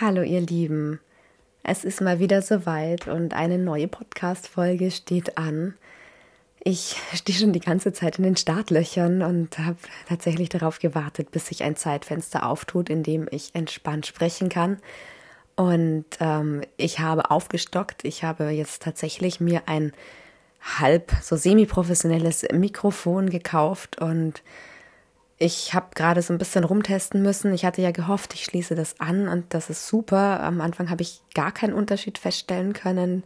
Hallo ihr Lieben, es ist mal wieder soweit und eine neue Podcast-Folge steht an. Ich stehe schon die ganze Zeit in den Startlöchern und habe tatsächlich darauf gewartet, bis sich ein Zeitfenster auftut, in dem ich entspannt sprechen kann. Und ähm, ich habe aufgestockt. Ich habe jetzt tatsächlich mir ein halb so semi-professionelles Mikrofon gekauft und ich habe gerade so ein bisschen rumtesten müssen. Ich hatte ja gehofft, ich schließe das an und das ist super. Am Anfang habe ich gar keinen Unterschied feststellen können.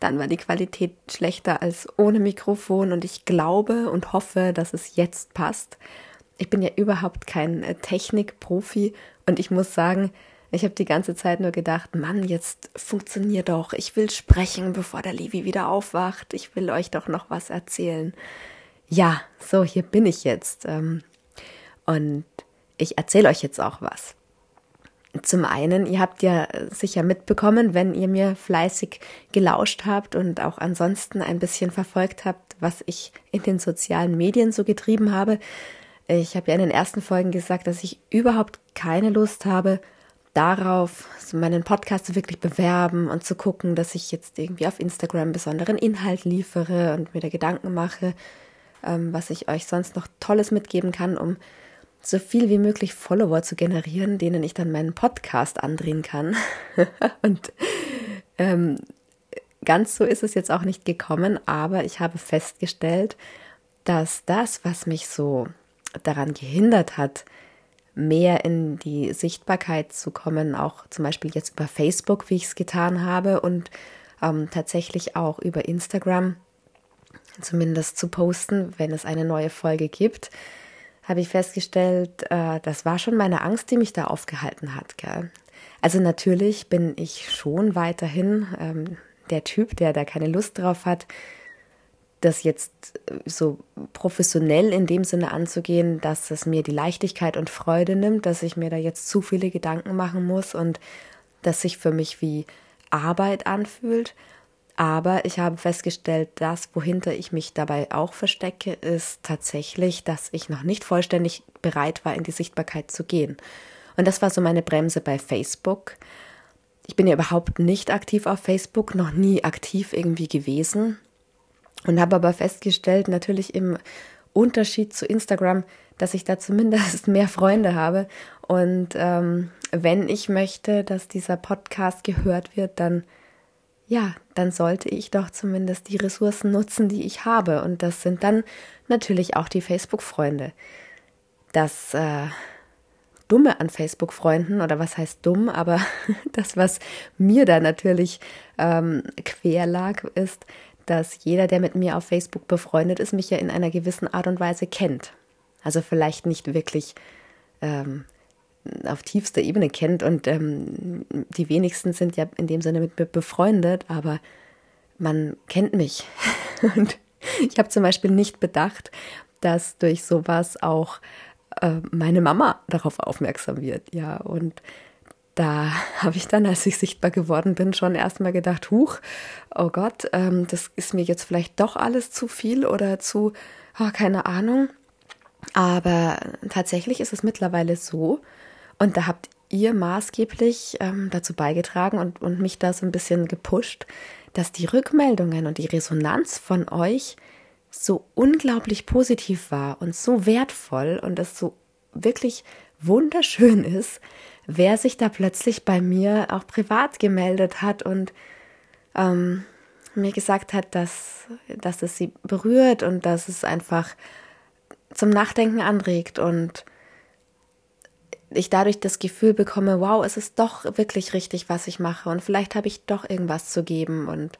Dann war die Qualität schlechter als ohne Mikrofon und ich glaube und hoffe, dass es jetzt passt. Ich bin ja überhaupt kein äh, Technikprofi und ich muss sagen, ich habe die ganze Zeit nur gedacht, Mann, jetzt funktioniert doch. Ich will sprechen, bevor der Levi wieder aufwacht. Ich will euch doch noch was erzählen. Ja, so, hier bin ich jetzt. Ähm, und ich erzähle euch jetzt auch was. Zum einen, ihr habt ja sicher mitbekommen, wenn ihr mir fleißig gelauscht habt und auch ansonsten ein bisschen verfolgt habt, was ich in den sozialen Medien so getrieben habe. Ich habe ja in den ersten Folgen gesagt, dass ich überhaupt keine Lust habe, darauf meinen Podcast wirklich bewerben und zu gucken, dass ich jetzt irgendwie auf Instagram besonderen Inhalt liefere und mir da Gedanken mache, ähm, was ich euch sonst noch Tolles mitgeben kann, um so viel wie möglich Follower zu generieren, denen ich dann meinen Podcast andrehen kann. und ähm, ganz so ist es jetzt auch nicht gekommen, aber ich habe festgestellt, dass das, was mich so daran gehindert hat, mehr in die Sichtbarkeit zu kommen, auch zum Beispiel jetzt über Facebook, wie ich es getan habe, und ähm, tatsächlich auch über Instagram, zumindest zu posten, wenn es eine neue Folge gibt, habe ich festgestellt, äh, das war schon meine Angst, die mich da aufgehalten hat. Gell? Also natürlich bin ich schon weiterhin ähm, der Typ, der da keine Lust drauf hat, das jetzt so professionell in dem Sinne anzugehen, dass es mir die Leichtigkeit und Freude nimmt, dass ich mir da jetzt zu viele Gedanken machen muss und das sich für mich wie Arbeit anfühlt. Aber ich habe festgestellt, dass wohinter ich mich dabei auch verstecke, ist tatsächlich, dass ich noch nicht vollständig bereit war, in die Sichtbarkeit zu gehen. Und das war so meine Bremse bei Facebook. Ich bin ja überhaupt nicht aktiv auf Facebook, noch nie aktiv irgendwie gewesen und habe aber festgestellt, natürlich im Unterschied zu Instagram, dass ich da zumindest mehr Freunde habe. Und ähm, wenn ich möchte, dass dieser Podcast gehört wird, dann ja, dann sollte ich doch zumindest die Ressourcen nutzen, die ich habe. Und das sind dann natürlich auch die Facebook-Freunde. Das äh, Dumme an Facebook-Freunden, oder was heißt dumm, aber das, was mir da natürlich ähm, quer lag, ist, dass jeder, der mit mir auf Facebook befreundet ist, mich ja in einer gewissen Art und Weise kennt. Also vielleicht nicht wirklich ähm, auf tiefster Ebene kennt und ähm, die wenigsten sind ja in dem Sinne mit mir befreundet, aber man kennt mich. und ich habe zum Beispiel nicht bedacht, dass durch sowas auch äh, meine Mama darauf aufmerksam wird. Ja, und da habe ich dann, als ich sichtbar geworden bin, schon erstmal gedacht, huch, oh Gott, ähm, das ist mir jetzt vielleicht doch alles zu viel oder zu, oh, keine Ahnung. Aber tatsächlich ist es mittlerweile so, und da habt ihr maßgeblich ähm, dazu beigetragen und, und mich da so ein bisschen gepusht, dass die Rückmeldungen und die Resonanz von euch so unglaublich positiv war und so wertvoll und es so wirklich wunderschön ist, wer sich da plötzlich bei mir auch privat gemeldet hat und ähm, mir gesagt hat, dass, dass es sie berührt und dass es einfach zum Nachdenken anregt und ich dadurch das Gefühl bekomme, wow, es ist doch wirklich richtig, was ich mache. Und vielleicht habe ich doch irgendwas zu geben und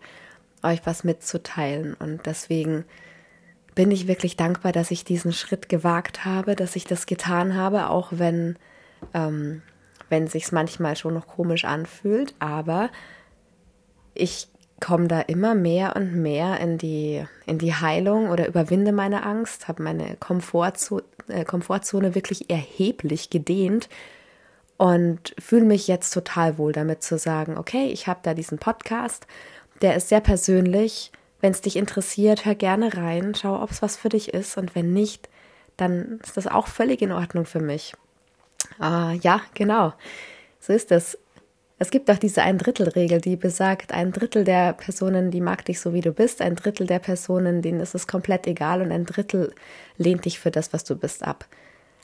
euch was mitzuteilen. Und deswegen bin ich wirklich dankbar, dass ich diesen Schritt gewagt habe, dass ich das getan habe, auch wenn ähm, wenn sich's manchmal schon noch komisch anfühlt, aber ich komme da immer mehr und mehr in die, in die Heilung oder überwinde meine Angst, habe meine Komfortzone, äh, Komfortzone wirklich erheblich gedehnt und fühle mich jetzt total wohl damit zu sagen, okay, ich habe da diesen Podcast, der ist sehr persönlich. Wenn es dich interessiert, hör gerne rein, schau, ob es was für dich ist und wenn nicht, dann ist das auch völlig in Ordnung für mich. Ah, ja, genau. So ist es. Es gibt auch diese Ein-Drittel-Regel, die besagt, ein Drittel der Personen, die mag dich so wie du bist, ein Drittel der Personen, denen ist es komplett egal und ein Drittel lehnt dich für das, was du bist, ab.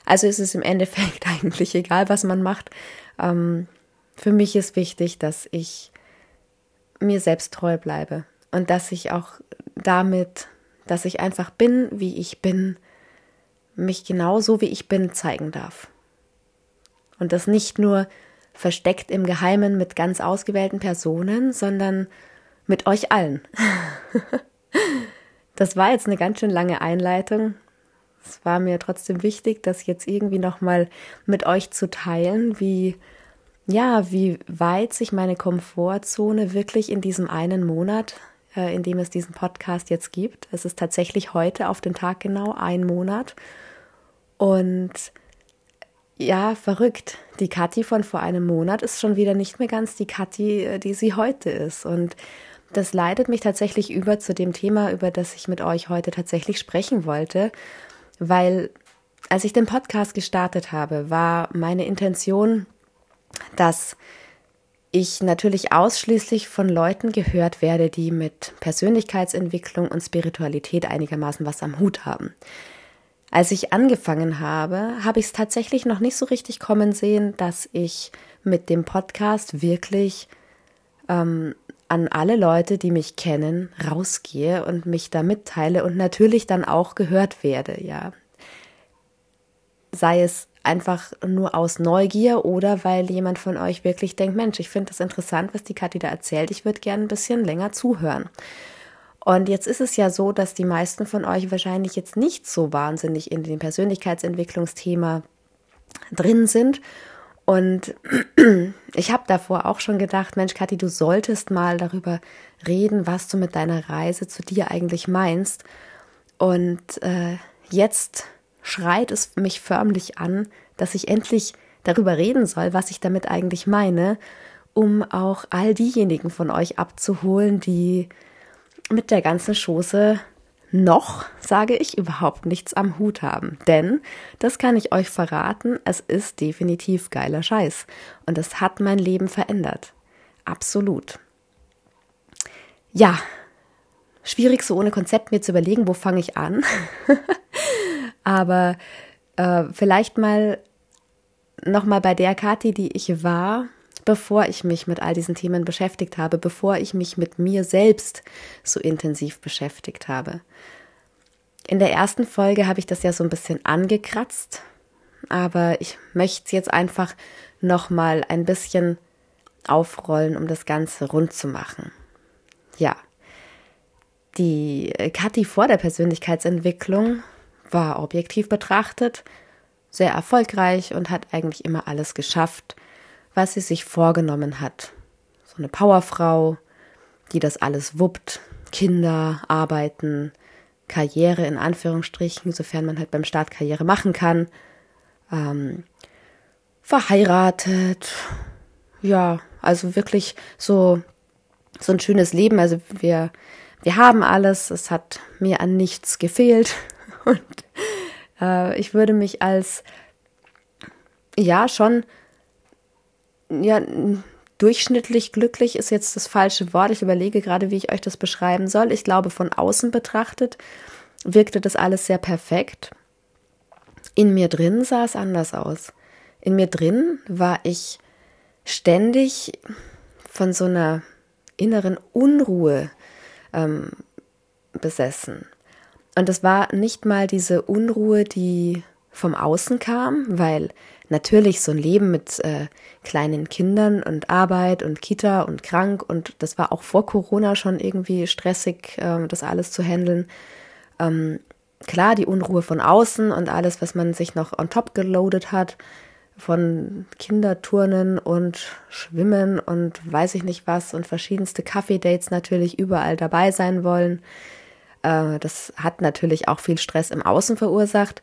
Also ist es im Endeffekt eigentlich egal, was man macht. Ähm, für mich ist wichtig, dass ich mir selbst treu bleibe und dass ich auch damit, dass ich einfach bin, wie ich bin, mich genauso wie ich bin zeigen darf. Und das nicht nur versteckt im Geheimen mit ganz ausgewählten Personen, sondern mit euch allen. das war jetzt eine ganz schön lange Einleitung. Es war mir trotzdem wichtig, das jetzt irgendwie nochmal mit euch zu teilen, wie ja, wie weit sich meine Komfortzone wirklich in diesem einen Monat, äh, in dem es diesen Podcast jetzt gibt. Es ist tatsächlich heute auf den Tag genau ein Monat. Und ja, verrückt. Die Kathi von vor einem Monat ist schon wieder nicht mehr ganz die Kathi, äh, die sie heute ist. Und das leitet mich tatsächlich über zu dem Thema, über das ich mit euch heute tatsächlich sprechen wollte, weil als ich den Podcast gestartet habe, war meine Intention, dass ich natürlich ausschließlich von Leuten gehört werde, die mit Persönlichkeitsentwicklung und Spiritualität einigermaßen was am Hut haben. Als ich angefangen habe, habe ich es tatsächlich noch nicht so richtig kommen sehen, dass ich mit dem Podcast wirklich ähm, an alle Leute, die mich kennen, rausgehe und mich da mitteile und natürlich dann auch gehört werde, ja. Sei es einfach nur aus Neugier oder weil jemand von euch wirklich denkt, Mensch, ich finde das interessant, was die Kathi da erzählt, ich würde gerne ein bisschen länger zuhören. Und jetzt ist es ja so, dass die meisten von euch wahrscheinlich jetzt nicht so wahnsinnig in dem Persönlichkeitsentwicklungsthema drin sind. Und ich habe davor auch schon gedacht, Mensch, Kathi, du solltest mal darüber reden, was du mit deiner Reise zu dir eigentlich meinst. Und äh, jetzt schreit es mich förmlich an, dass ich endlich darüber reden soll, was ich damit eigentlich meine, um auch all diejenigen von euch abzuholen, die mit der ganzen Chose noch, sage ich, überhaupt nichts am Hut haben. Denn, das kann ich euch verraten, es ist definitiv geiler Scheiß. Und es hat mein Leben verändert. Absolut. Ja, schwierig so ohne Konzept mir zu überlegen, wo fange ich an. Aber äh, vielleicht mal nochmal bei der Kathi, die ich war, bevor ich mich mit all diesen Themen beschäftigt habe, bevor ich mich mit mir selbst so intensiv beschäftigt habe. In der ersten Folge habe ich das ja so ein bisschen angekratzt, aber ich möchte es jetzt einfach noch mal ein bisschen aufrollen, um das Ganze rund zu machen. Ja, die Kathi vor der Persönlichkeitsentwicklung war objektiv betrachtet sehr erfolgreich und hat eigentlich immer alles geschafft, was sie sich vorgenommen hat. So eine Powerfrau, die das alles wuppt, Kinder, Arbeiten, Karriere in Anführungsstrichen, sofern man halt beim Start Karriere machen kann, ähm, verheiratet, ja, also wirklich so so ein schönes Leben. Also wir wir haben alles, es hat mir an nichts gefehlt. Und äh, ich würde mich als ja schon ja, durchschnittlich glücklich ist jetzt das falsche Wort. Ich überlege gerade, wie ich euch das beschreiben soll. Ich glaube, von außen betrachtet wirkte das alles sehr perfekt. In mir drin sah es anders aus. In mir drin war ich ständig von so einer inneren Unruhe ähm, besessen. Und es war nicht mal diese Unruhe, die vom Außen kam, weil natürlich so ein Leben mit äh, kleinen Kindern und Arbeit und Kita und krank und das war auch vor Corona schon irgendwie stressig, äh, das alles zu handeln. Ähm, klar, die Unruhe von außen und alles, was man sich noch on top geloadet hat, von Kinderturnen und Schwimmen und weiß ich nicht was und verschiedenste Kaffee-Dates natürlich überall dabei sein wollen. Äh, das hat natürlich auch viel Stress im Außen verursacht.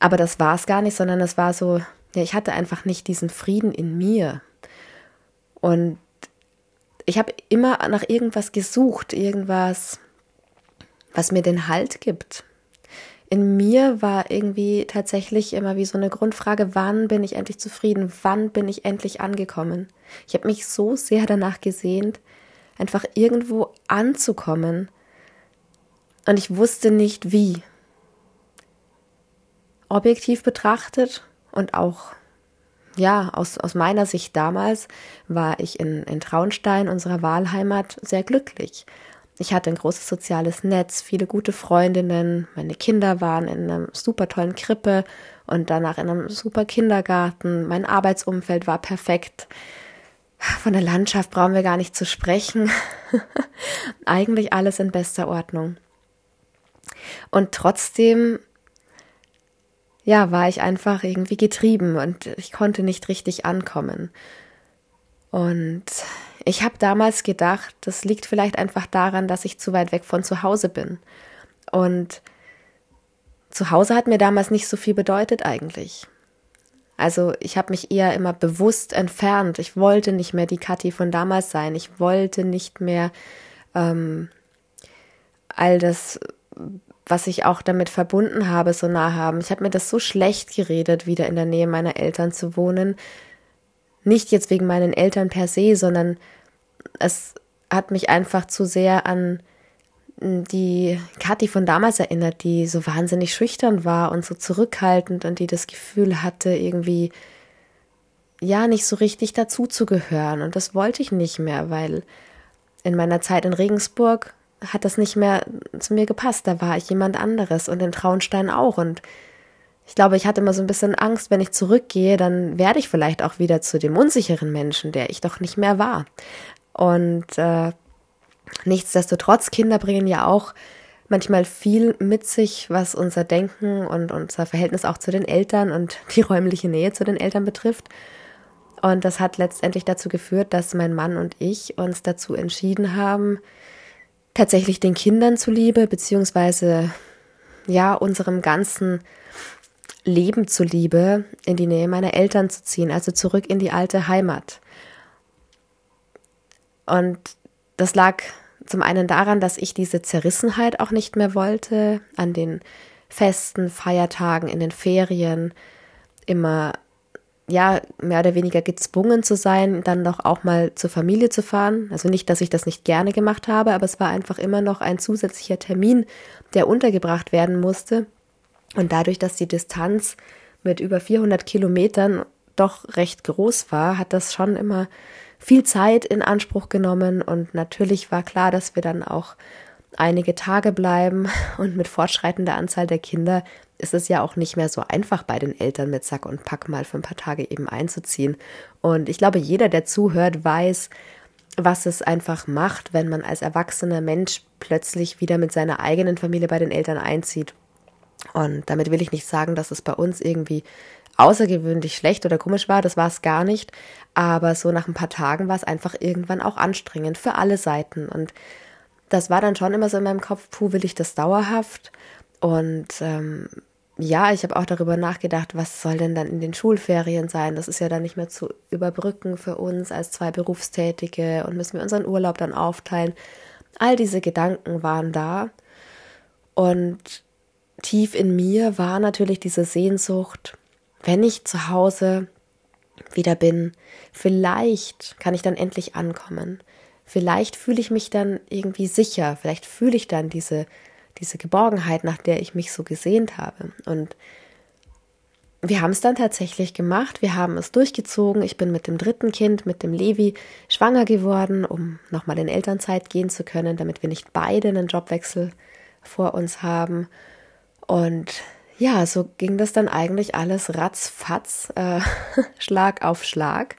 Aber das war es gar nicht, sondern es war so, ja, ich hatte einfach nicht diesen Frieden in mir. Und ich habe immer nach irgendwas gesucht, irgendwas, was mir den Halt gibt. in mir war irgendwie tatsächlich immer wie so eine Grundfrage, wann bin ich endlich zufrieden? Wann bin ich endlich angekommen? Ich habe mich so sehr danach gesehnt, einfach irgendwo anzukommen. Und ich wusste nicht wie. Objektiv betrachtet und auch ja, aus, aus meiner Sicht damals war ich in, in Traunstein, unserer Wahlheimat, sehr glücklich. Ich hatte ein großes soziales Netz, viele gute Freundinnen, meine Kinder waren in einer super tollen Krippe und danach in einem super Kindergarten. Mein Arbeitsumfeld war perfekt. Von der Landschaft brauchen wir gar nicht zu sprechen. Eigentlich alles in bester Ordnung. Und trotzdem ja, war ich einfach irgendwie getrieben und ich konnte nicht richtig ankommen. Und ich habe damals gedacht, das liegt vielleicht einfach daran, dass ich zu weit weg von zu Hause bin. Und zu Hause hat mir damals nicht so viel bedeutet eigentlich. Also ich habe mich eher immer bewusst entfernt. Ich wollte nicht mehr die Kathi von damals sein. Ich wollte nicht mehr ähm, all das was ich auch damit verbunden habe, so nah haben. Ich habe mir das so schlecht geredet, wieder in der Nähe meiner Eltern zu wohnen. Nicht jetzt wegen meinen Eltern per se, sondern es hat mich einfach zu sehr an die Kathi von damals erinnert, die so wahnsinnig schüchtern war und so zurückhaltend und die das Gefühl hatte, irgendwie ja nicht so richtig dazuzugehören. Und das wollte ich nicht mehr, weil in meiner Zeit in Regensburg hat das nicht mehr zu mir gepasst. Da war ich jemand anderes und in Traunstein auch. Und ich glaube, ich hatte immer so ein bisschen Angst, wenn ich zurückgehe, dann werde ich vielleicht auch wieder zu dem unsicheren Menschen, der ich doch nicht mehr war. Und äh, nichtsdestotrotz, Kinder bringen ja auch manchmal viel mit sich, was unser Denken und unser Verhältnis auch zu den Eltern und die räumliche Nähe zu den Eltern betrifft. Und das hat letztendlich dazu geführt, dass mein Mann und ich uns dazu entschieden haben, tatsächlich den Kindern zuliebe, beziehungsweise ja, unserem ganzen Leben zuliebe, in die Nähe meiner Eltern zu ziehen, also zurück in die alte Heimat. Und das lag zum einen daran, dass ich diese Zerrissenheit auch nicht mehr wollte, an den Festen, Feiertagen, in den Ferien immer ja, mehr oder weniger gezwungen zu sein, dann doch auch mal zur Familie zu fahren. Also nicht, dass ich das nicht gerne gemacht habe, aber es war einfach immer noch ein zusätzlicher Termin, der untergebracht werden musste. Und dadurch, dass die Distanz mit über 400 Kilometern doch recht groß war, hat das schon immer viel Zeit in Anspruch genommen. Und natürlich war klar, dass wir dann auch einige Tage bleiben und mit fortschreitender Anzahl der Kinder ist es ja auch nicht mehr so einfach bei den Eltern mit Sack und Pack mal für ein paar Tage eben einzuziehen. Und ich glaube, jeder, der zuhört, weiß, was es einfach macht, wenn man als erwachsener Mensch plötzlich wieder mit seiner eigenen Familie bei den Eltern einzieht. Und damit will ich nicht sagen, dass es bei uns irgendwie außergewöhnlich schlecht oder komisch war, das war es gar nicht. Aber so nach ein paar Tagen war es einfach irgendwann auch anstrengend für alle Seiten. Und das war dann schon immer so in meinem Kopf, puh, will ich das dauerhaft? Und ähm, ja, ich habe auch darüber nachgedacht, was soll denn dann in den Schulferien sein? Das ist ja dann nicht mehr zu überbrücken für uns als zwei Berufstätige und müssen wir unseren Urlaub dann aufteilen. All diese Gedanken waren da. Und tief in mir war natürlich diese Sehnsucht, wenn ich zu Hause wieder bin, vielleicht kann ich dann endlich ankommen. Vielleicht fühle ich mich dann irgendwie sicher, vielleicht fühle ich dann diese diese Geborgenheit, nach der ich mich so gesehnt habe. Und wir haben es dann tatsächlich gemacht. Wir haben es durchgezogen. Ich bin mit dem dritten Kind, mit dem Levi, schwanger geworden, um nochmal in Elternzeit gehen zu können, damit wir nicht beide einen Jobwechsel vor uns haben. Und ja, so ging das dann eigentlich alles ratzfatz, äh, Schlag auf Schlag.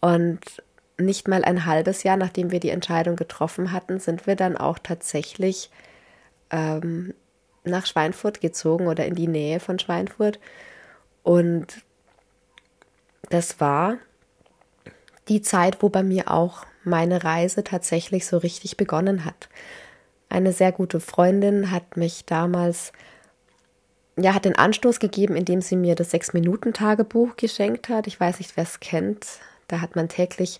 Und nicht mal ein halbes Jahr, nachdem wir die Entscheidung getroffen hatten, sind wir dann auch tatsächlich ähm, nach Schweinfurt gezogen oder in die Nähe von Schweinfurt. Und das war die Zeit, wo bei mir auch meine Reise tatsächlich so richtig begonnen hat. Eine sehr gute Freundin hat mich damals, ja, hat den Anstoß gegeben, indem sie mir das Sechs-Minuten-Tagebuch geschenkt hat. Ich weiß nicht, wer es kennt. Da hat man täglich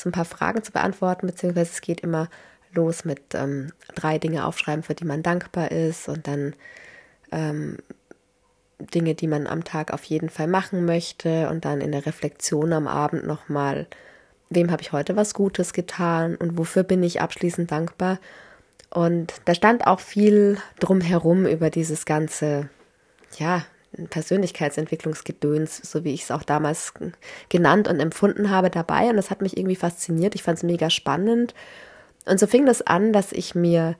so ein paar Fragen zu beantworten, beziehungsweise es geht immer los mit ähm, drei Dinge aufschreiben, für die man dankbar ist und dann ähm, Dinge, die man am Tag auf jeden Fall machen möchte und dann in der Reflexion am Abend nochmal, wem habe ich heute was Gutes getan und wofür bin ich abschließend dankbar. Und da stand auch viel drumherum über dieses ganze, ja, Persönlichkeitsentwicklungsgedöns, so wie ich es auch damals genannt und empfunden habe, dabei. Und das hat mich irgendwie fasziniert. Ich fand es mega spannend. Und so fing das an, dass ich mir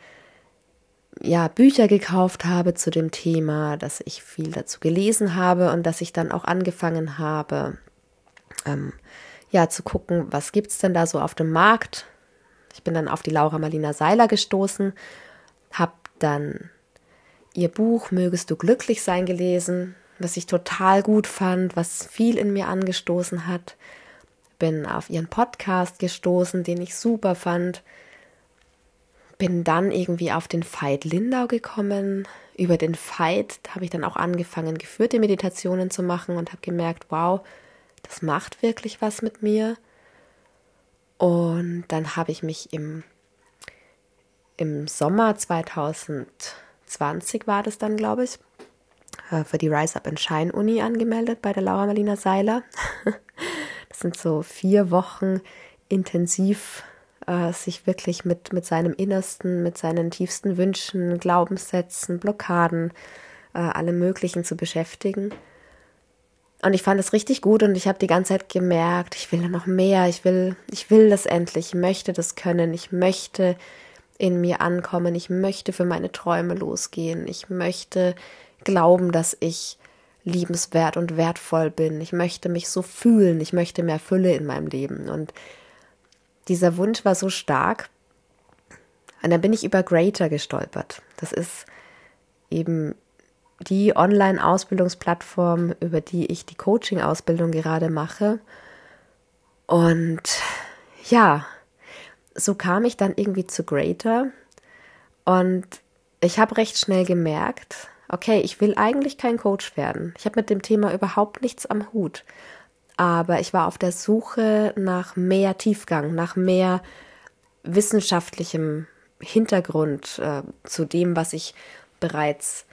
ja Bücher gekauft habe zu dem Thema, dass ich viel dazu gelesen habe und dass ich dann auch angefangen habe, ähm, ja, zu gucken, was gibt es denn da so auf dem Markt. Ich bin dann auf die Laura Marlina Seiler gestoßen, habe dann ihr Buch Mögest du glücklich sein gelesen, was ich total gut fand, was viel in mir angestoßen hat. Bin auf ihren Podcast gestoßen, den ich super fand. Bin dann irgendwie auf den Veit Lindau gekommen. Über den Veit habe ich dann auch angefangen, geführte Meditationen zu machen und habe gemerkt, wow, das macht wirklich was mit mir. Und dann habe ich mich im, im Sommer 2000 20 war das dann, glaube ich, äh, für die Rise Up and Shine Uni angemeldet bei der Laura Marlina Seiler. Das sind so vier Wochen intensiv äh, sich wirklich mit, mit seinem Innersten, mit seinen tiefsten Wünschen, Glaubenssätzen, Blockaden, äh, allem Möglichen zu beschäftigen. Und ich fand es richtig gut und ich habe die ganze Zeit gemerkt, ich will noch mehr, ich will, ich will das endlich, ich möchte das können, ich möchte in mir ankommen. Ich möchte für meine Träume losgehen. Ich möchte glauben, dass ich liebenswert und wertvoll bin. Ich möchte mich so fühlen. Ich möchte mehr Fülle in meinem Leben. Und dieser Wunsch war so stark. Und dann bin ich über Greater gestolpert. Das ist eben die Online-Ausbildungsplattform, über die ich die Coaching-Ausbildung gerade mache. Und ja, so kam ich dann irgendwie zu Greater und ich habe recht schnell gemerkt, okay, ich will eigentlich kein Coach werden. Ich habe mit dem Thema überhaupt nichts am Hut. Aber ich war auf der Suche nach mehr Tiefgang, nach mehr wissenschaftlichem Hintergrund äh, zu dem, was ich bereits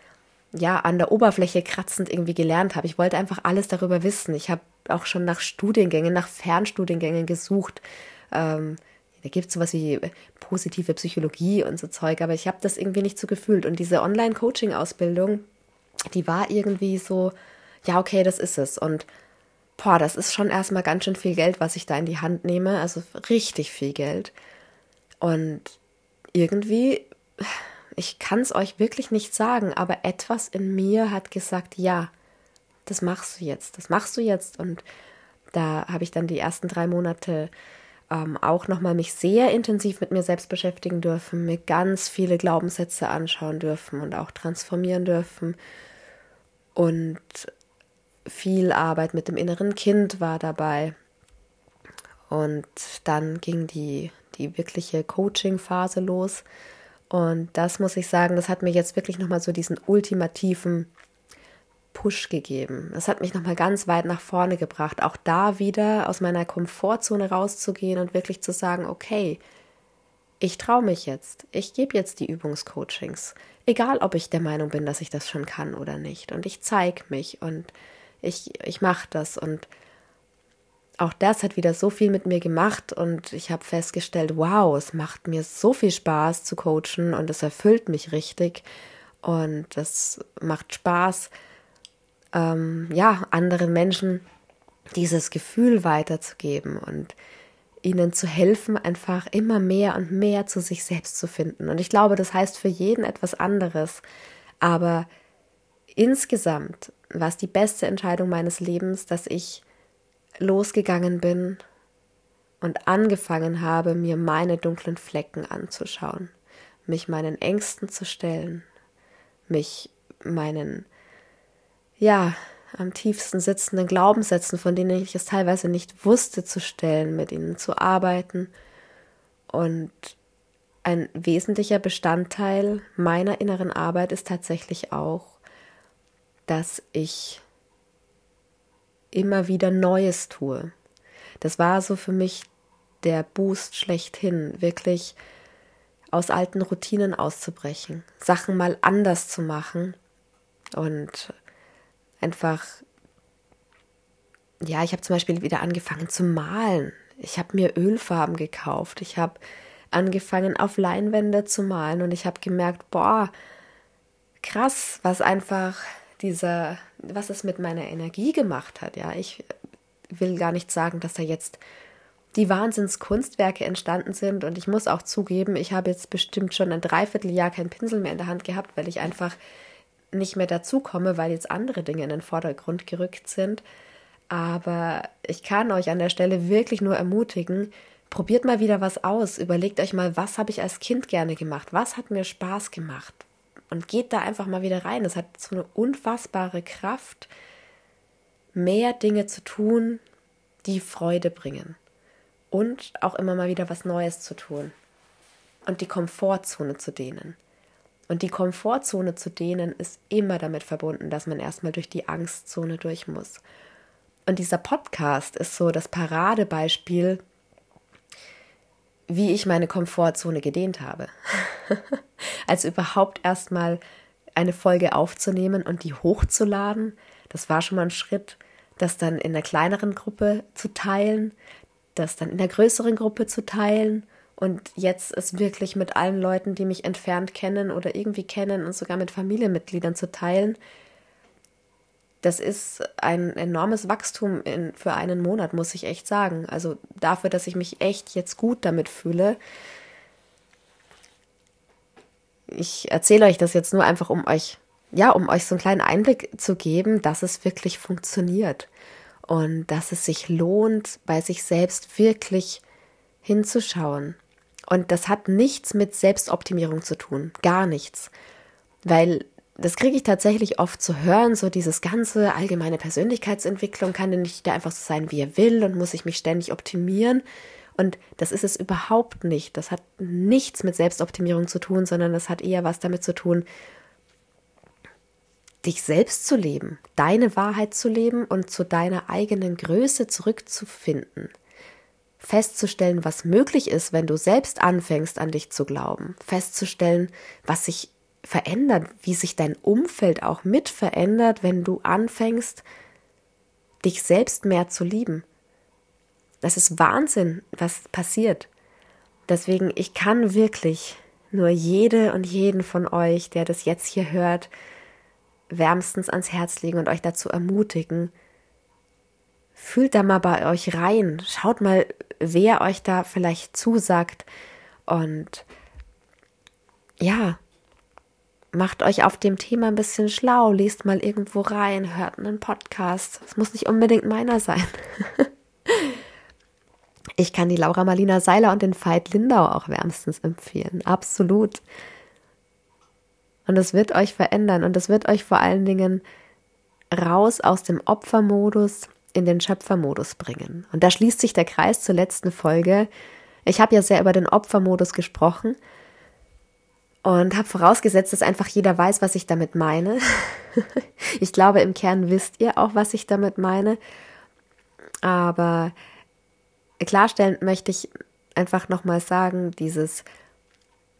ja an der Oberfläche kratzend irgendwie gelernt habe. Ich wollte einfach alles darüber wissen. Ich habe auch schon nach Studiengängen, nach Fernstudiengängen gesucht. Ähm, da gibt es sowas wie äh, positive Psychologie und so Zeug, aber ich habe das irgendwie nicht so gefühlt. Und diese Online-Coaching-Ausbildung, die war irgendwie so, ja, okay, das ist es. Und boah, das ist schon erstmal ganz schön viel Geld, was ich da in die Hand nehme. Also richtig viel Geld. Und irgendwie, ich kann es euch wirklich nicht sagen, aber etwas in mir hat gesagt, ja, das machst du jetzt, das machst du jetzt. Und da habe ich dann die ersten drei Monate ähm, auch nochmal mich sehr intensiv mit mir selbst beschäftigen dürfen, mir ganz viele Glaubenssätze anschauen dürfen und auch transformieren dürfen. Und viel Arbeit mit dem inneren Kind war dabei. Und dann ging die, die wirkliche Coaching-Phase los. Und das muss ich sagen, das hat mir jetzt wirklich nochmal so diesen ultimativen Push gegeben. Das hat mich nochmal ganz weit nach vorne gebracht, auch da wieder aus meiner Komfortzone rauszugehen und wirklich zu sagen, okay, ich traue mich jetzt, ich gebe jetzt die Übungscoachings, egal ob ich der Meinung bin, dass ich das schon kann oder nicht. Und ich zeige mich und ich, ich mache das. Und auch das hat wieder so viel mit mir gemacht und ich habe festgestellt, wow, es macht mir so viel Spaß zu coachen und es erfüllt mich richtig und es macht Spaß, ähm, ja, anderen Menschen dieses Gefühl weiterzugeben und ihnen zu helfen, einfach immer mehr und mehr zu sich selbst zu finden. Und ich glaube, das heißt für jeden etwas anderes. Aber insgesamt war es die beste Entscheidung meines Lebens, dass ich losgegangen bin und angefangen habe, mir meine dunklen Flecken anzuschauen, mich meinen Ängsten zu stellen, mich meinen ja, am tiefsten sitzenden Glaubenssätzen, von denen ich es teilweise nicht wusste zu stellen, mit ihnen zu arbeiten. Und ein wesentlicher Bestandteil meiner inneren Arbeit ist tatsächlich auch, dass ich immer wieder Neues tue. Das war so für mich der Boost schlechthin, wirklich aus alten Routinen auszubrechen, Sachen mal anders zu machen und einfach, ja, ich habe zum Beispiel wieder angefangen zu malen. Ich habe mir Ölfarben gekauft. Ich habe angefangen auf Leinwände zu malen und ich habe gemerkt, boah, krass, was einfach dieser, was es mit meiner Energie gemacht hat. Ja, ich will gar nicht sagen, dass da jetzt die Wahnsinnskunstwerke entstanden sind und ich muss auch zugeben, ich habe jetzt bestimmt schon ein Dreivierteljahr keinen Pinsel mehr in der Hand gehabt, weil ich einfach nicht mehr dazu komme, weil jetzt andere Dinge in den Vordergrund gerückt sind. Aber ich kann euch an der Stelle wirklich nur ermutigen, probiert mal wieder was aus. Überlegt euch mal, was habe ich als Kind gerne gemacht? Was hat mir Spaß gemacht? Und geht da einfach mal wieder rein. Es hat so eine unfassbare Kraft, mehr Dinge zu tun, die Freude bringen. Und auch immer mal wieder was Neues zu tun. Und die Komfortzone zu dehnen. Und die Komfortzone zu dehnen ist immer damit verbunden, dass man erstmal durch die Angstzone durch muss. Und dieser Podcast ist so das Paradebeispiel, wie ich meine Komfortzone gedehnt habe. also überhaupt erstmal eine Folge aufzunehmen und die hochzuladen, das war schon mal ein Schritt. Das dann in einer kleineren Gruppe zu teilen, das dann in der größeren Gruppe zu teilen und jetzt es wirklich mit allen Leuten, die mich entfernt kennen oder irgendwie kennen und sogar mit Familienmitgliedern zu teilen. Das ist ein enormes Wachstum in, für einen Monat, muss ich echt sagen. Also dafür, dass ich mich echt jetzt gut damit fühle. Ich erzähle euch das jetzt nur einfach, um euch, ja, um euch so einen kleinen Einblick zu geben, dass es wirklich funktioniert und dass es sich lohnt, bei sich selbst wirklich hinzuschauen und das hat nichts mit Selbstoptimierung zu tun, gar nichts. Weil das kriege ich tatsächlich oft zu hören, so dieses ganze allgemeine Persönlichkeitsentwicklung kann denn nicht einfach so sein, wie er will und muss ich mich ständig optimieren. Und das ist es überhaupt nicht. Das hat nichts mit Selbstoptimierung zu tun, sondern das hat eher was damit zu tun, dich selbst zu leben, deine Wahrheit zu leben und zu deiner eigenen Größe zurückzufinden festzustellen, was möglich ist, wenn du selbst anfängst an dich zu glauben, festzustellen, was sich verändert, wie sich dein Umfeld auch mit verändert, wenn du anfängst, dich selbst mehr zu lieben. Das ist Wahnsinn, was passiert. Deswegen, ich kann wirklich nur jede und jeden von euch, der das jetzt hier hört, wärmstens ans Herz legen und euch dazu ermutigen, fühlt da mal bei euch rein, schaut mal, wer euch da vielleicht zusagt und ja, macht euch auf dem Thema ein bisschen schlau, liest mal irgendwo rein, hört einen Podcast. Es muss nicht unbedingt meiner sein. ich kann die Laura Marlina Seiler und den Veit Lindau auch wärmstens empfehlen. Absolut. Und es wird euch verändern und es wird euch vor allen Dingen raus aus dem Opfermodus in den Schöpfermodus bringen. Und da schließt sich der Kreis zur letzten Folge. Ich habe ja sehr über den Opfermodus gesprochen und habe vorausgesetzt, dass einfach jeder weiß, was ich damit meine. ich glaube, im Kern wisst ihr auch, was ich damit meine. Aber klarstellen möchte ich einfach nochmal sagen, dieses,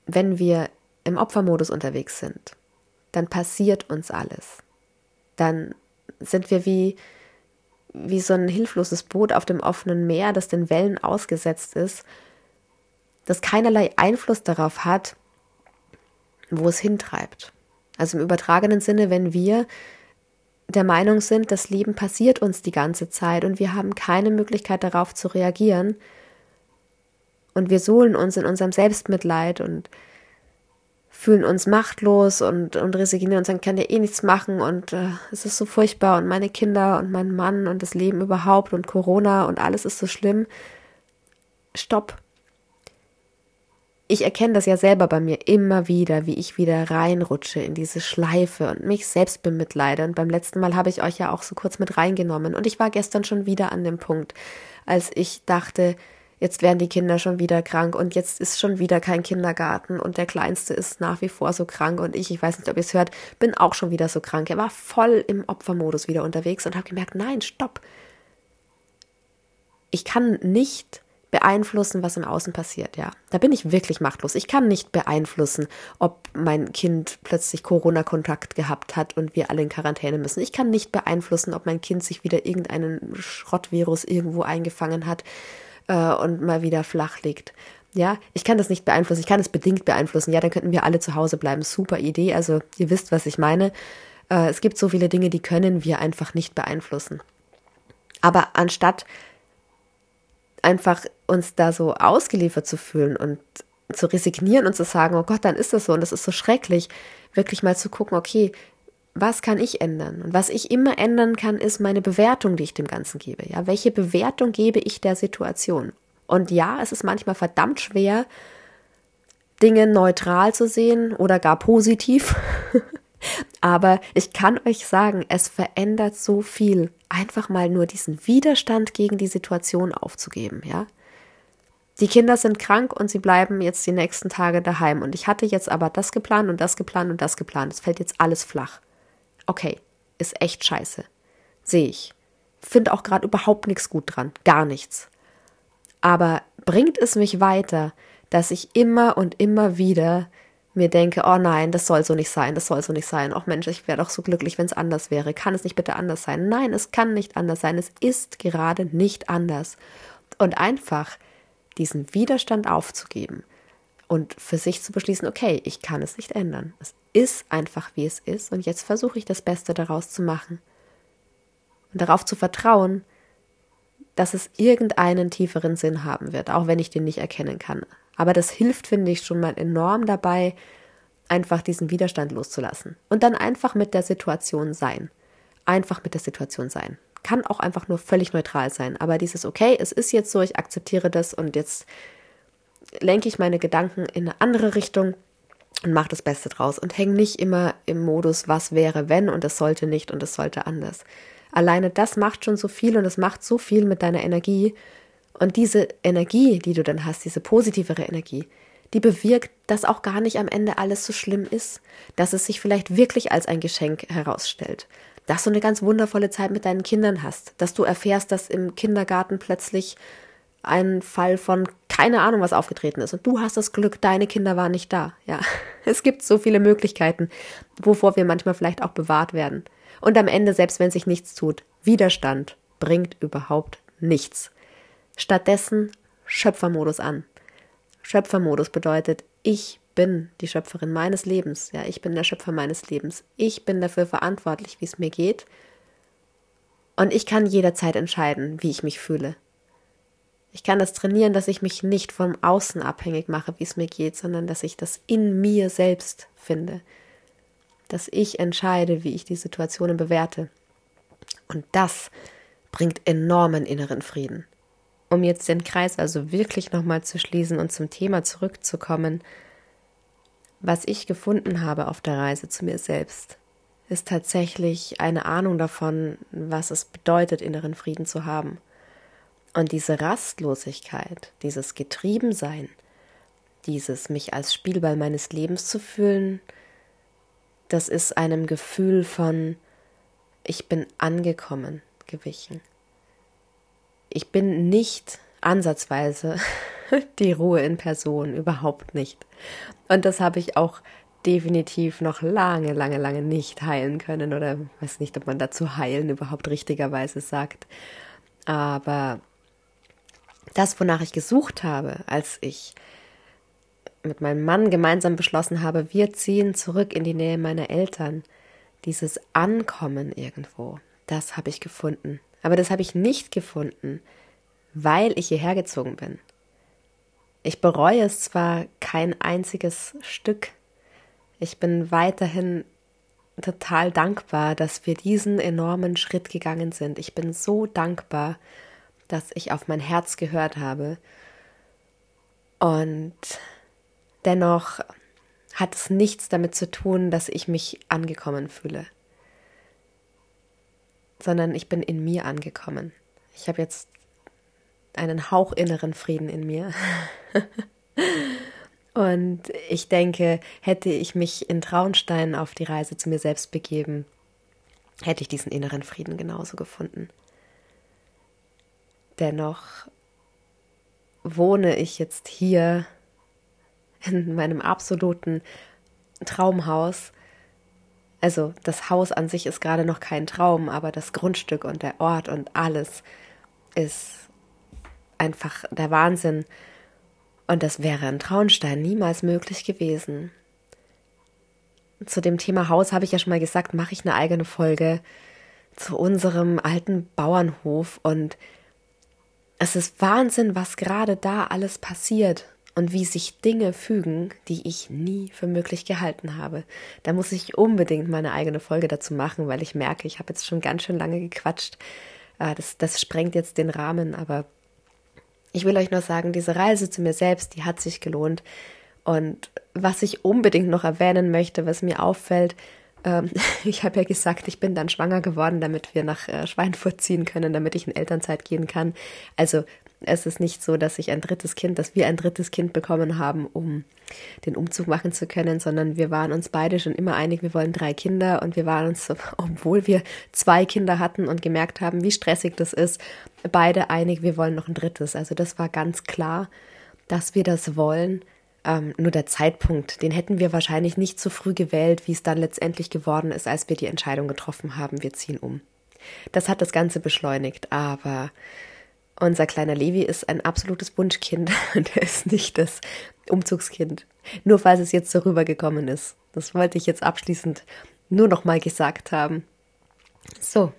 wenn wir im Opfermodus unterwegs sind, dann passiert uns alles. Dann sind wir wie wie so ein hilfloses Boot auf dem offenen Meer, das den Wellen ausgesetzt ist, das keinerlei Einfluss darauf hat, wo es hintreibt. Also im übertragenen Sinne, wenn wir der Meinung sind, das Leben passiert uns die ganze Zeit und wir haben keine Möglichkeit darauf zu reagieren und wir suhlen uns in unserem Selbstmitleid und fühlen uns machtlos und, und resignieren und sagen, kann ja eh nichts machen und äh, es ist so furchtbar und meine Kinder und mein Mann und das Leben überhaupt und Corona und alles ist so schlimm. Stopp. Ich erkenne das ja selber bei mir immer wieder, wie ich wieder reinrutsche in diese Schleife und mich selbst bemitleide. Und beim letzten Mal habe ich euch ja auch so kurz mit reingenommen. Und ich war gestern schon wieder an dem Punkt, als ich dachte, jetzt werden die Kinder schon wieder krank und jetzt ist schon wieder kein Kindergarten und der Kleinste ist nach wie vor so krank und ich, ich weiß nicht, ob ihr es hört, bin auch schon wieder so krank. Er war voll im Opfermodus wieder unterwegs und habe gemerkt, nein, stopp. Ich kann nicht beeinflussen, was im Außen passiert, ja. Da bin ich wirklich machtlos. Ich kann nicht beeinflussen, ob mein Kind plötzlich Corona-Kontakt gehabt hat und wir alle in Quarantäne müssen. Ich kann nicht beeinflussen, ob mein Kind sich wieder irgendeinen Schrottvirus irgendwo eingefangen hat äh, und mal wieder flach liegt. Ja, ich kann das nicht beeinflussen. Ich kann es bedingt beeinflussen. Ja, dann könnten wir alle zu Hause bleiben. Super Idee. Also, ihr wisst, was ich meine. Äh, es gibt so viele Dinge, die können wir einfach nicht beeinflussen. Aber anstatt einfach uns da so ausgeliefert zu fühlen und zu resignieren und zu sagen, oh Gott, dann ist das so und das ist so schrecklich, wirklich mal zu gucken, okay, was kann ich ändern? Und was ich immer ändern kann, ist meine Bewertung, die ich dem Ganzen gebe. Ja, welche Bewertung gebe ich der Situation? Und ja, es ist manchmal verdammt schwer, Dinge neutral zu sehen oder gar positiv. Aber ich kann euch sagen, es verändert so viel, einfach mal nur diesen Widerstand gegen die Situation aufzugeben, ja? Die Kinder sind krank und sie bleiben jetzt die nächsten Tage daheim. Und ich hatte jetzt aber das geplant und das geplant und das geplant. Es fällt jetzt alles flach. Okay, ist echt scheiße. Sehe ich. Finde auch gerade überhaupt nichts gut dran. Gar nichts. Aber bringt es mich weiter, dass ich immer und immer wieder mir denke, oh nein, das soll so nicht sein, das soll so nicht sein. Och Mensch, ich wäre doch so glücklich, wenn es anders wäre. Kann es nicht bitte anders sein? Nein, es kann nicht anders sein. Es ist gerade nicht anders. Und einfach diesen Widerstand aufzugeben und für sich zu beschließen, okay, ich kann es nicht ändern. Es ist einfach, wie es ist. Und jetzt versuche ich das Beste daraus zu machen. Und darauf zu vertrauen, dass es irgendeinen tieferen Sinn haben wird, auch wenn ich den nicht erkennen kann. Aber das hilft, finde ich, schon mal enorm dabei, einfach diesen Widerstand loszulassen. Und dann einfach mit der Situation sein. Einfach mit der Situation sein. Kann auch einfach nur völlig neutral sein. Aber dieses, okay, es ist jetzt so, ich akzeptiere das und jetzt lenke ich meine Gedanken in eine andere Richtung und mache das Beste draus und hänge nicht immer im Modus, was wäre, wenn und es sollte nicht und es sollte anders. Alleine das macht schon so viel und es macht so viel mit deiner Energie und diese Energie, die du dann hast, diese positivere Energie, die bewirkt, dass auch gar nicht am Ende alles so schlimm ist, dass es sich vielleicht wirklich als ein Geschenk herausstellt, dass du eine ganz wundervolle Zeit mit deinen Kindern hast, dass du erfährst, dass im Kindergarten plötzlich ein Fall von keine Ahnung was aufgetreten ist und du hast das Glück, deine Kinder waren nicht da. Ja, es gibt so viele Möglichkeiten, wovor wir manchmal vielleicht auch bewahrt werden. Und am Ende, selbst wenn sich nichts tut, Widerstand bringt überhaupt nichts. Stattdessen Schöpfermodus an. Schöpfermodus bedeutet, ich bin die Schöpferin meines Lebens. Ja, ich bin der Schöpfer meines Lebens. Ich bin dafür verantwortlich, wie es mir geht. Und ich kann jederzeit entscheiden, wie ich mich fühle. Ich kann das trainieren, dass ich mich nicht vom Außen abhängig mache, wie es mir geht, sondern dass ich das in mir selbst finde. Dass ich entscheide, wie ich die Situationen bewerte. Und das bringt enormen inneren Frieden. Um jetzt den Kreis also wirklich nochmal zu schließen und zum Thema zurückzukommen, was ich gefunden habe auf der Reise zu mir selbst, ist tatsächlich eine Ahnung davon, was es bedeutet, inneren Frieden zu haben. Und diese Rastlosigkeit, dieses Getriebensein, dieses mich als Spielball meines Lebens zu fühlen, das ist einem Gefühl von ich bin angekommen gewichen ich bin nicht ansatzweise die Ruhe in Person, überhaupt nicht. Und das habe ich auch definitiv noch lange, lange, lange nicht heilen können oder weiß nicht, ob man dazu heilen überhaupt richtigerweise sagt. Aber das, wonach ich gesucht habe, als ich mit meinem Mann gemeinsam beschlossen habe, wir ziehen zurück in die Nähe meiner Eltern, dieses Ankommen irgendwo, das habe ich gefunden. Aber das habe ich nicht gefunden, weil ich hierher gezogen bin. Ich bereue es zwar kein einziges Stück. Ich bin weiterhin total dankbar, dass wir diesen enormen Schritt gegangen sind. Ich bin so dankbar, dass ich auf mein Herz gehört habe. Und dennoch hat es nichts damit zu tun, dass ich mich angekommen fühle sondern ich bin in mir angekommen. Ich habe jetzt einen Hauch inneren Frieden in mir. Und ich denke, hätte ich mich in Traunstein auf die Reise zu mir selbst begeben, hätte ich diesen inneren Frieden genauso gefunden. Dennoch wohne ich jetzt hier in meinem absoluten Traumhaus. Also das Haus an sich ist gerade noch kein Traum, aber das Grundstück und der Ort und alles ist einfach der Wahnsinn. Und das wäre in Traunstein niemals möglich gewesen. Zu dem Thema Haus habe ich ja schon mal gesagt, mache ich eine eigene Folge zu unserem alten Bauernhof und es ist Wahnsinn, was gerade da alles passiert und wie sich Dinge fügen, die ich nie für möglich gehalten habe. Da muss ich unbedingt meine eigene Folge dazu machen, weil ich merke, ich habe jetzt schon ganz schön lange gequatscht. Ah, das, das sprengt jetzt den Rahmen, aber ich will euch nur sagen, diese Reise zu mir selbst, die hat sich gelohnt. Und was ich unbedingt noch erwähnen möchte, was mir auffällt, ähm, ich habe ja gesagt, ich bin dann schwanger geworden, damit wir nach äh, Schweinfurt ziehen können, damit ich in Elternzeit gehen kann. Also es ist nicht so, dass ich ein drittes Kind, dass wir ein drittes Kind bekommen haben, um den Umzug machen zu können, sondern wir waren uns beide schon immer einig, wir wollen drei Kinder und wir waren uns, obwohl wir zwei Kinder hatten und gemerkt haben, wie stressig das ist, beide einig, wir wollen noch ein drittes. Also das war ganz klar, dass wir das wollen. Ähm, nur der Zeitpunkt, den hätten wir wahrscheinlich nicht so früh gewählt, wie es dann letztendlich geworden ist, als wir die Entscheidung getroffen haben, wir ziehen um. Das hat das Ganze beschleunigt, aber unser kleiner Levi ist ein absolutes Wunschkind und er ist nicht das Umzugskind. Nur falls es jetzt so rübergekommen ist. Das wollte ich jetzt abschließend nur noch mal gesagt haben. So,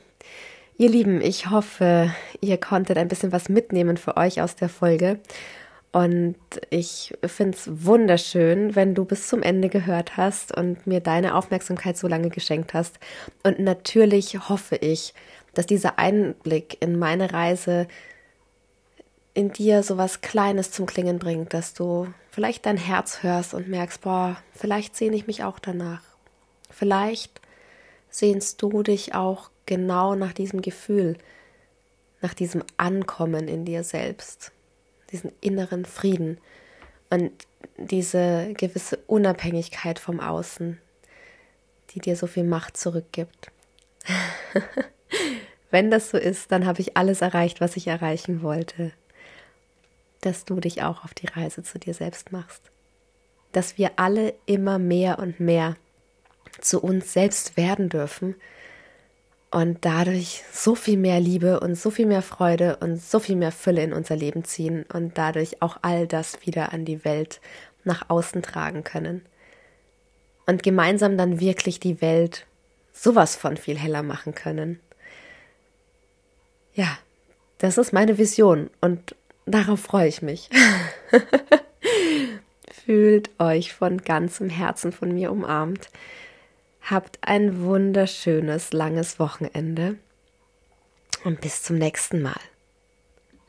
ihr Lieben, ich hoffe, ihr konntet ein bisschen was mitnehmen für euch aus der Folge. Und ich finde es wunderschön, wenn du bis zum Ende gehört hast und mir deine Aufmerksamkeit so lange geschenkt hast. Und natürlich hoffe ich, dass dieser Einblick in meine Reise in dir so was Kleines zum Klingen bringt, dass du vielleicht dein Herz hörst und merkst, boah, vielleicht sehne ich mich auch danach. Vielleicht sehnst du dich auch genau nach diesem Gefühl, nach diesem Ankommen in dir selbst diesen inneren Frieden und diese gewisse Unabhängigkeit vom Außen, die dir so viel Macht zurückgibt. Wenn das so ist, dann habe ich alles erreicht, was ich erreichen wollte. Dass du dich auch auf die Reise zu dir selbst machst. Dass wir alle immer mehr und mehr zu uns selbst werden dürfen und dadurch so viel mehr Liebe und so viel mehr Freude und so viel mehr Fülle in unser Leben ziehen und dadurch auch all das wieder an die Welt nach außen tragen können. Und gemeinsam dann wirklich die Welt sowas von viel heller machen können. Ja, das ist meine Vision und darauf freue ich mich. Fühlt euch von ganzem Herzen von mir umarmt. Habt ein wunderschönes, langes Wochenende und bis zum nächsten Mal.